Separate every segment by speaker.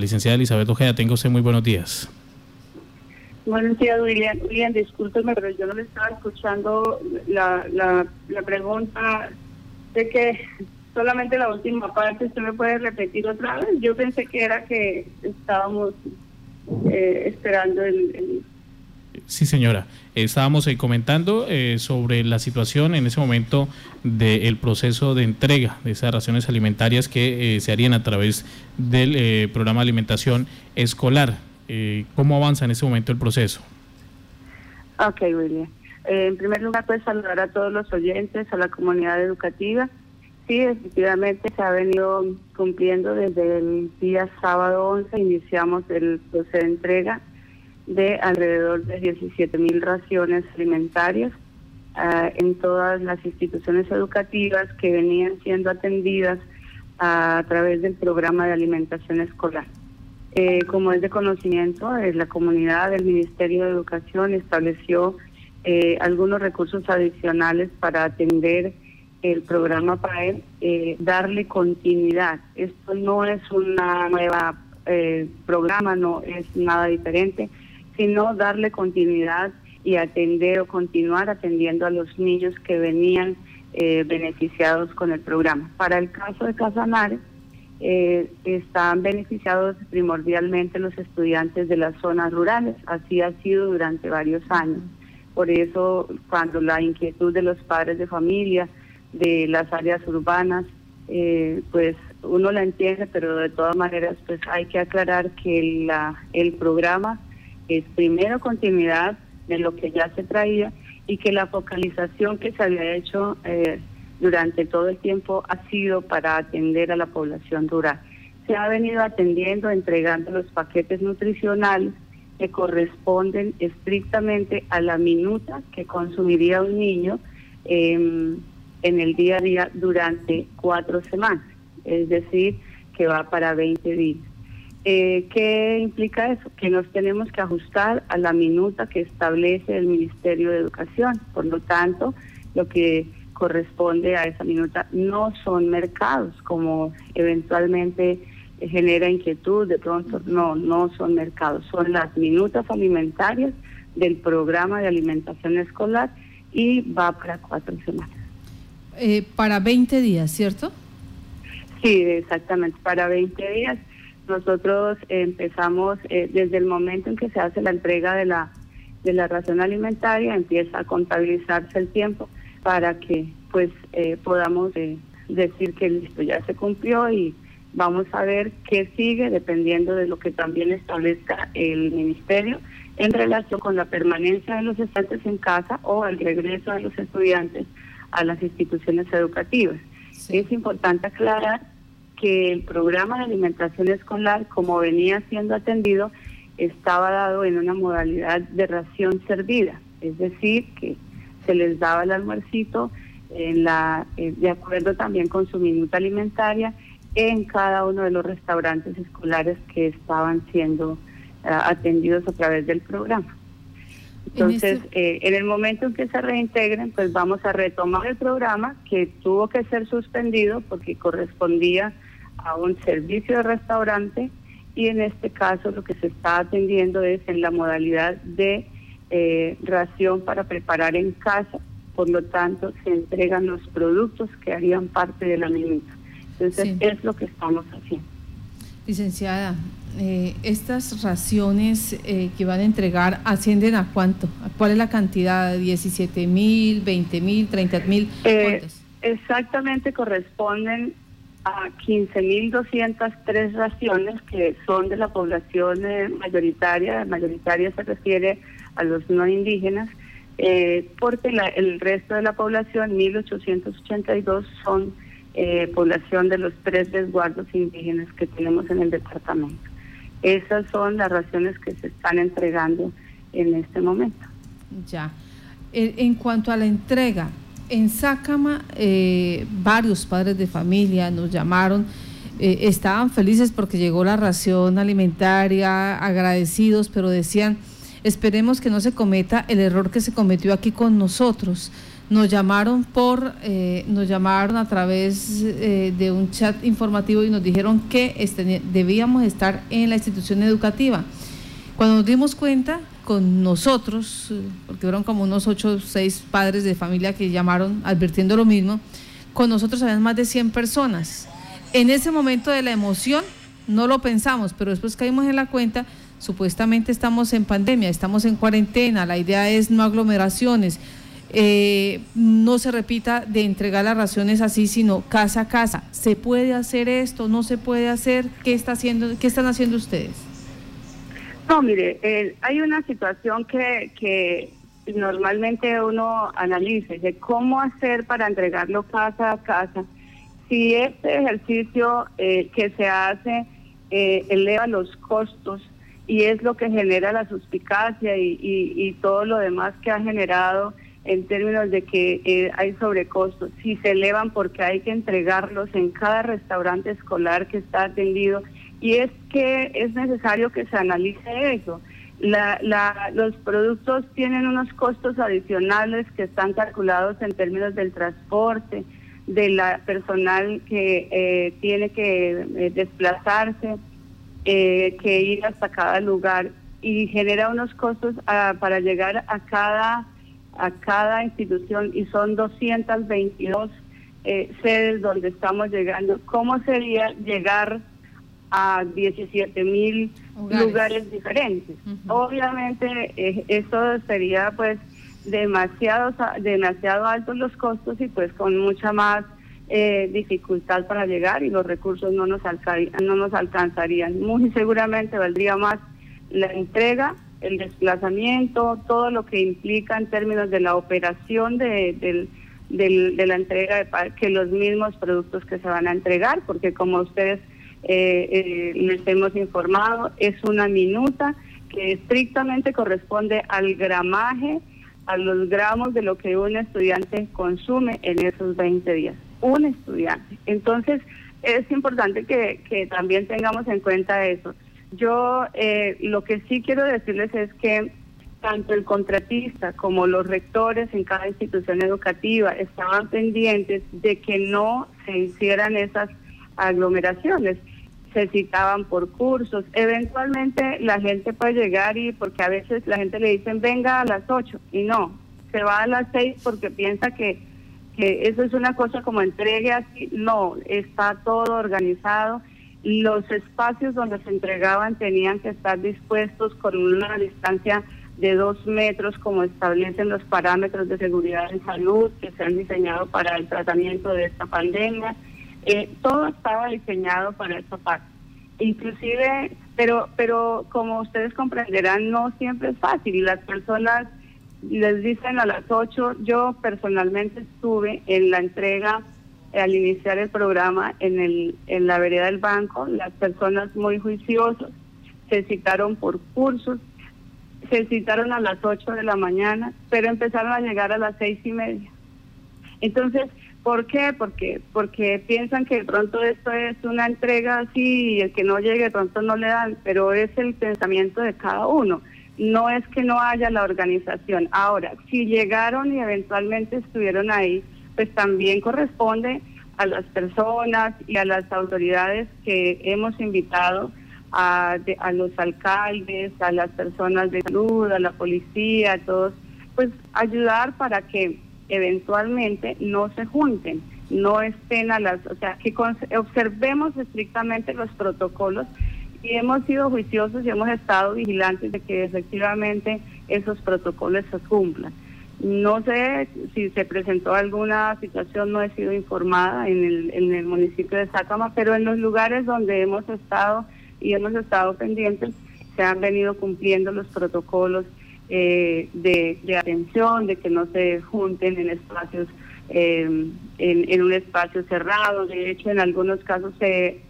Speaker 1: licenciada Elizabeth Ojeda, tenga usted muy buenos días.
Speaker 2: Buenos días, William. William, discúlpeme, pero yo no le estaba escuchando la, la, la pregunta. de que solamente la última parte, ¿usted me puede repetir otra vez? Yo pensé que era que estábamos eh, esperando el,
Speaker 1: Sí, señora. Estábamos eh, comentando eh, sobre la situación en ese momento del proceso de entrega de esas raciones alimentarias que se harían a través del programa de alimentación escolar. ¿Cómo avanza en ese momento el proceso?
Speaker 2: Ok, William. en primer lugar, pues saludar a todos los oyentes, a la comunidad educativa Sí, efectivamente se ha venido cumpliendo desde el día sábado 11, iniciamos el proceso de entrega de alrededor de 17 mil raciones alimentarias ah, en todas las instituciones educativas que venían siendo atendidas a, través del programa de alimentación escolar. Eh, como es de conocimiento, eh, la comunidad del Ministerio de Educación estableció eh, algunos recursos adicionales para atender el programa para él, eh, darle continuidad. Esto no es una nueva eh, programa, no es nada diferente, sino darle continuidad y atender o continuar atendiendo a los niños que venían eh, beneficiados con el programa. Para el caso de Casanare, eh, están beneficiados primordialmente los estudiantes de las zonas rurales, así ha sido durante varios años. Por eso, cuando la inquietud de los padres de familia, de las áreas urbanas, eh, pues uno la entiende, pero de todas maneras pues hay que aclarar que la, el programa es primero continuidad de lo que ya se traía y que la focalización que se había hecho eh, durante todo el tiempo ha sido para atender a la población rural. Se ha venido atendiendo, entregando los paquetes nutricionales que corresponden estrictamente a la minuta que consumiría un niño. Eh, en el día a día durante cuatro semanas, es decir, que va para 20 días. Eh, ¿Qué implica eso? Que nos tenemos que ajustar a la minuta que establece el Ministerio de Educación. Por lo tanto, lo que corresponde a esa minuta no son mercados, como eventualmente genera inquietud, de pronto no, no son mercados, son las minutas alimentarias del programa de alimentación escolar y va para cuatro semanas.
Speaker 3: Eh, para 20 días, ¿cierto?
Speaker 2: Sí, exactamente, para 20 días. Nosotros empezamos eh, desde el momento en que se hace la entrega de la de la ración alimentaria, empieza a contabilizarse el tiempo para que pues eh, podamos decir que listo, ya se cumplió y vamos a ver qué sigue dependiendo de lo que también establezca el ministerio en relación con la permanencia de los estudiantes en casa o el regreso de los estudiantes a las instituciones educativas. Es importante aclarar que el programa de alimentación escolar, como venía siendo atendido, estaba dado en una modalidad de ración servida, es decir, que se les daba el almuercito en la, eh, de acuerdo también con su minuta alimentaria en cada uno de los restaurantes escolares que estaban siendo eh, atendidos a través del programa. Entonces, eh, en el momento en que se reintegren, pues vamos a retomar el programa que tuvo que ser suspendido porque correspondía a un servicio de restaurante y en este caso lo que se está atendiendo es en la modalidad de eh, ración para preparar en casa, por lo tanto se entregan los productos que harían parte de la minuta. Entonces es lo que estamos haciendo.
Speaker 3: Licenciada, eh, estas raciones eh, que van a entregar ascienden a cuánto? ¿Cuál es la cantidad? ¿17 mil, 20 mil, 30 mil?
Speaker 2: Eh, exactamente corresponden a 15 mil 203 raciones que son de la población mayoritaria. Mayoritaria se refiere a los no indígenas, porque el resto de la población, 1.882, son eh, población de los tres resguardos indígenas que tenemos en el departamento. Esas son las raciones que se están entregando en este momento.
Speaker 3: Ya. En cuanto a la entrega, en Sácama eh, varios padres de familia nos llamaron, eh, estaban felices porque llegó la ración alimentaria, agradecidos, pero decían, esperemos que no se cometa el error que se cometió aquí con nosotros nos llamaron por, eh, nos llamaron a través de un chat informativo y nos dijeron que este, debíamos estar en la institución educativa. Cuando nos dimos cuenta, con nosotros, porque fueron como unos ocho o seis padres de familia que llamaron advirtiendo lo mismo, con nosotros habían más de 100 personas. En ese momento de la emoción no lo pensamos, pero después caímos en la cuenta, supuestamente estamos en pandemia, estamos en cuarentena, la idea es no aglomeraciones, eh, no se repita de entregar las raciones así, sino casa a casa. ¿Se puede hacer esto? ¿No se puede hacer? ¿Qué, está haciendo, qué están haciendo ustedes?
Speaker 2: No, mire, eh, hay una situación que, normalmente uno analiza de cómo hacer para entregarlo casa a casa. Si este ejercicio eh, que se hace eleva los costos y es lo que genera la suspicacia y, y todo lo demás que ha generado en términos de que eh, hay sobrecostos, si se elevan porque hay que entregarlos en cada restaurante escolar que está atendido. Y es que es necesario que se analice eso. los productos tienen unos costos adicionales que están calculados en términos del transporte, de la personal que eh, tiene que eh, desplazarse, que ir hasta cada lugar y genera unos costos ah, para llegar a cada a cada institución y son 222 eh, sedes donde estamos llegando. ¿Cómo sería llegar a 17 mil lugares. diferentes? Obviamente eh, eso sería pues demasiado, demasiado altos los costos y pues con mucha más eh, dificultad para llegar y los recursos no nos, no nos alcanzarían. Muy seguramente valdría más la entrega el desplazamiento, todo lo que implica en términos de la operación de, de la entrega de que los mismos productos que se van a entregar, porque como ustedes eh, les hemos informado, es una minuta que estrictamente corresponde al gramaje, a los gramos de lo que un estudiante consume en esos 20 días. Un estudiante. Entonces, es importante que, que también tengamos en cuenta eso. Yo eh, lo que sí quiero decirles es que tanto el contratista como los rectores en cada institución educativa estaban pendientes de que no se hicieran esas aglomeraciones. Se citaban por cursos. Eventualmente la gente puede llegar y porque a veces la gente le dicen venga a las 8 y no, se va a las 6 porque piensa que, que eso es una cosa como entregue así. No, está todo organizado los espacios donde se entregaban tenían que estar dispuestos con una distancia de dos metros, como establecen los parámetros de seguridad en salud que se han diseñado para el tratamiento de esta pandemia. Eh, todo estaba diseñado para esta parte. Inclusive, pero, pero como ustedes comprenderán, no siempre es fácil. y Las personas les dicen a las 8, yo personalmente estuve en la entrega al iniciar el programa en, el, en la vereda del banco, las personas muy juiciosas se citaron por cursos, se citaron a las 8 de la mañana, pero empezaron a llegar a las seis y media. Entonces, ¿por qué? Porque, porque piensan que de pronto esto es una entrega así y el que no llegue de pronto no le dan, pero es el pensamiento de cada uno. No es que no haya la organización. Ahora, si llegaron y eventualmente estuvieron ahí, pues también corresponde a las personas y a las autoridades que hemos invitado, a, a los alcaldes, a las personas de salud, a la policía, a todos, pues ayudar para que eventualmente no se junten, no estén a las, o sea, que observemos estrictamente los protocolos y hemos sido juiciosos y hemos estado vigilantes de que efectivamente esos protocolos se cumplan. No sé si se presentó alguna situación, no he sido informada en el, en el municipio de Sácama, pero en los lugares donde hemos estado y hemos estado pendientes, se han venido cumpliendo los protocolos eh, de, atención, de que no se junten en espacios, eh, en, un espacio cerrado. De hecho, en algunos casos se,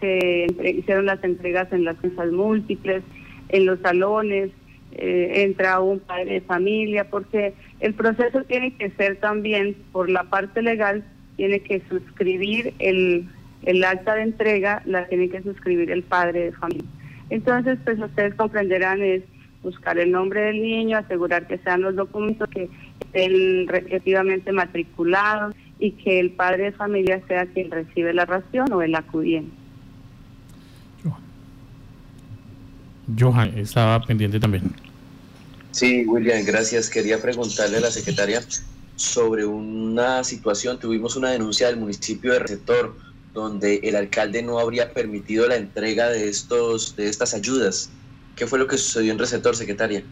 Speaker 2: se hicieron las entregas en las mesas múltiples, en los salones, eh, entra un padre de familia, porque el proceso tiene que ser también, por la parte legal, tiene que suscribir el, el acta de entrega, la tiene que suscribir el padre de familia. Entonces, pues ustedes comprenderán es buscar el nombre del niño, asegurar que sean los documentos que estén respectivamente matriculados y que el padre de familia sea quien recibe la ración o el acudiente.
Speaker 1: Johan estaba pendiente también.
Speaker 4: Sí, William, gracias. Quería preguntarle a la secretaria sobre una situación. Tuvimos una denuncia del municipio de Receptor donde el alcalde no habría permitido la entrega de estos de estas ayudas. ¿Qué fue lo que sucedió en Receptor, secretaria?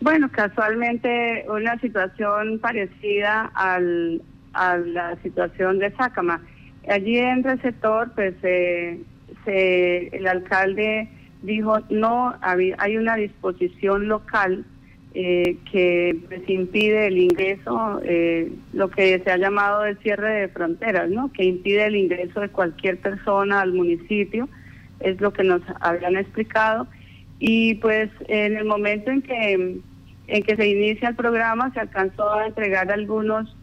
Speaker 2: Bueno, casualmente una situación parecida al, a la situación de Sácama. Allí en Receptor, pues se, el alcalde dijo, no, hay una disposición local eh, que pues, impide el ingreso, eh, lo que se ha llamado el cierre de fronteras, ¿no? que impide el ingreso de cualquier persona al municipio, es lo que nos habían explicado. Y pues en el momento en que, en que se inicia el programa se alcanzó a entregar algunos,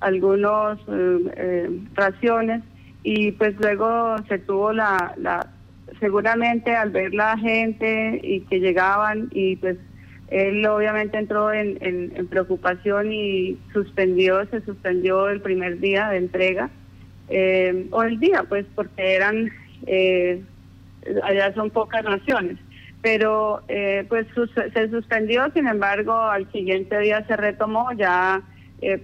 Speaker 2: algunos eh, raciones y pues luego se tuvo la, la seguramente al ver la gente y que llegaban y pues él obviamente entró en, en, preocupación y suspendió, se suspendió el primer día de entrega, eh, o el día, pues porque eran, eh, allá son pocas naciones, pero eh, pues se suspendió, sin embargo al siguiente día se retomó ya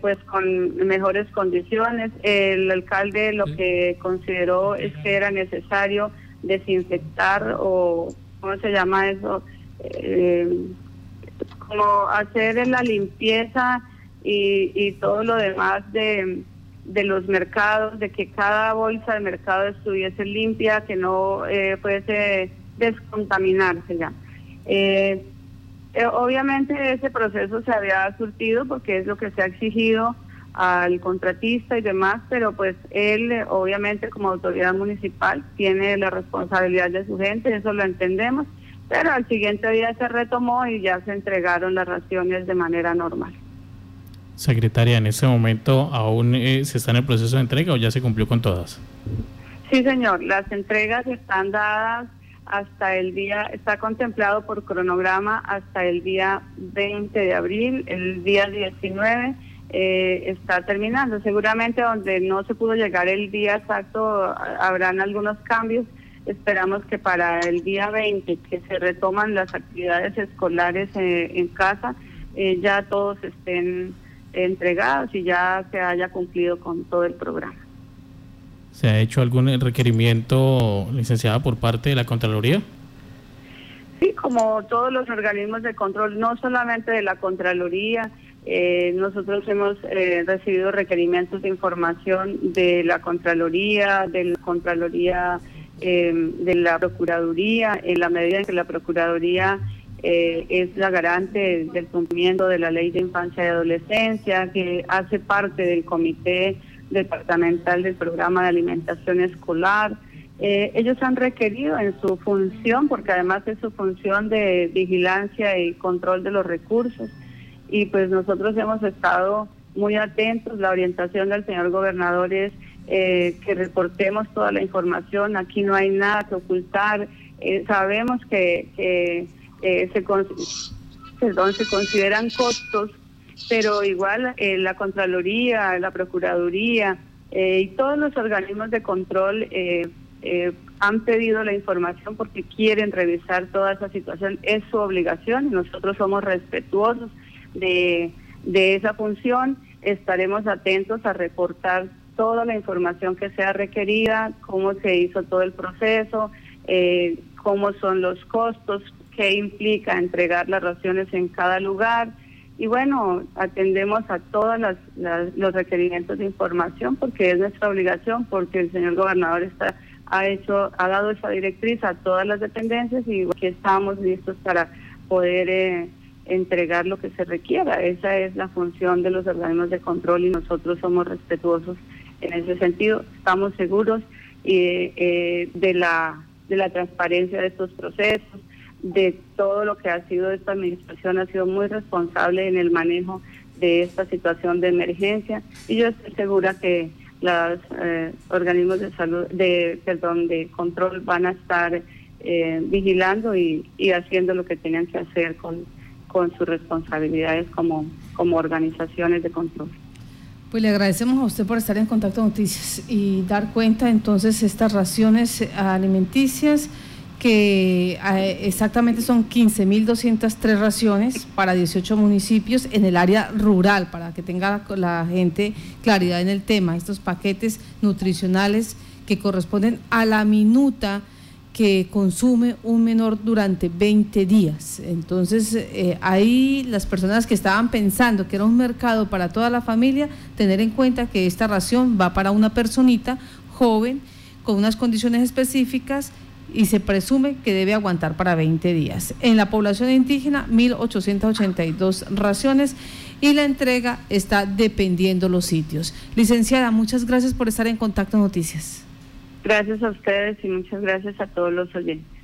Speaker 2: pues con mejores condiciones. El alcalde lo que consideró es que era necesario desinfectar o, ¿cómo se llama eso? Eh, como hacer la limpieza y, y todo lo demás de, de los mercados, de que cada bolsa de mercado estuviese limpia, que no eh, fuese descontaminarse ya. Eh, eh, obviamente ese proceso se había surtido porque es lo que se ha exigido al contratista y demás, pero pues él obviamente como autoridad municipal tiene la responsabilidad de su gente, eso lo entendemos, pero al siguiente día se retomó y ya se entregaron las raciones de manera normal.
Speaker 1: Secretaria, ¿en ese momento aún eh, se está en el proceso de entrega o ya se cumplió con todas?
Speaker 2: Sí, señor, las entregas están dadas hasta el día, está contemplado por cronograma hasta el día 20 de abril, el día 19 eh, está terminando. Seguramente donde no se pudo llegar el día exacto habrán algunos cambios. Esperamos que para el día 20, que se retoman las actividades escolares eh, en casa, eh, ya todos estén entregados y ya se haya cumplido con todo el programa.
Speaker 1: ¿Se ha hecho algún requerimiento, licenciada, por parte de la Contraloría?
Speaker 2: Sí, como todos los organismos de control, no solamente de la Contraloría, eh, nosotros hemos eh, recibido requerimientos de información de la Contraloría, de la Contraloría eh, de la Procuraduría, en la medida en que la Procuraduría es la garante del cumplimiento de la Ley de Infancia y Adolescencia, que hace parte del Comité Departamental del Programa de Alimentación Escolar. ellos han requerido en su función, porque además es su función de vigilancia y control de los recursos, y pues nosotros hemos estado muy atentos. La orientación del señor gobernador es eh, que reportemos toda la información. Aquí no hay nada que ocultar. Eh, sabemos que eh, se, perdón, se consideran costos, pero igual la Contraloría, la Procuraduría y todos los organismos de control han pedido la información porque quieren revisar toda esa situación. Es su obligación y nosotros somos respetuosos de, esa función. Estaremos atentos a reportar toda la información que sea requerida, cómo se hizo todo el proceso, eh, cómo son los costos, qué implica entregar las raciones en cada lugar. Y bueno, atendemos a todos los requerimientos de información porque es nuestra obligación, porque el señor gobernador está ha hecho ha dado esa directriz a todas las dependencias y aquí estamos listos para poder eh, entregar lo que se requiera. Esa es la función de los organismos de control y nosotros somos respetuosos en ese sentido. Estamos seguros eh, de, la, de la transparencia de estos procesos, de todo lo que ha sido esta administración, ha sido muy responsable en el manejo de esta situación de emergencia y yo estoy segura que los eh, organismos de salud, de perdón, de control van a estar eh, vigilando y, y haciendo lo que tengan que hacer con con sus responsabilidades como, como organizaciones de control.
Speaker 3: Pues le agradecemos a usted por estar en Contacto Noticias y dar cuenta entonces estas raciones alimenticias que eh, exactamente son 15.203 raciones para 18 municipios en el área rural, para que tenga la gente claridad en el tema, estos paquetes nutricionales que corresponden a la minuta que consume un menor durante 20 días. Entonces, eh, ahí las personas que estaban pensando que era un mercado para toda la familia, tener en cuenta que esta ración va para una personita joven con unas condiciones específicas y se presume que debe aguantar para 20 días. En la población indígena, 1.882 raciones y la entrega está dependiendo los sitios. Licenciada, muchas gracias por estar en Contacto Noticias.
Speaker 2: Gracias a ustedes y muchas gracias a todos los oyentes.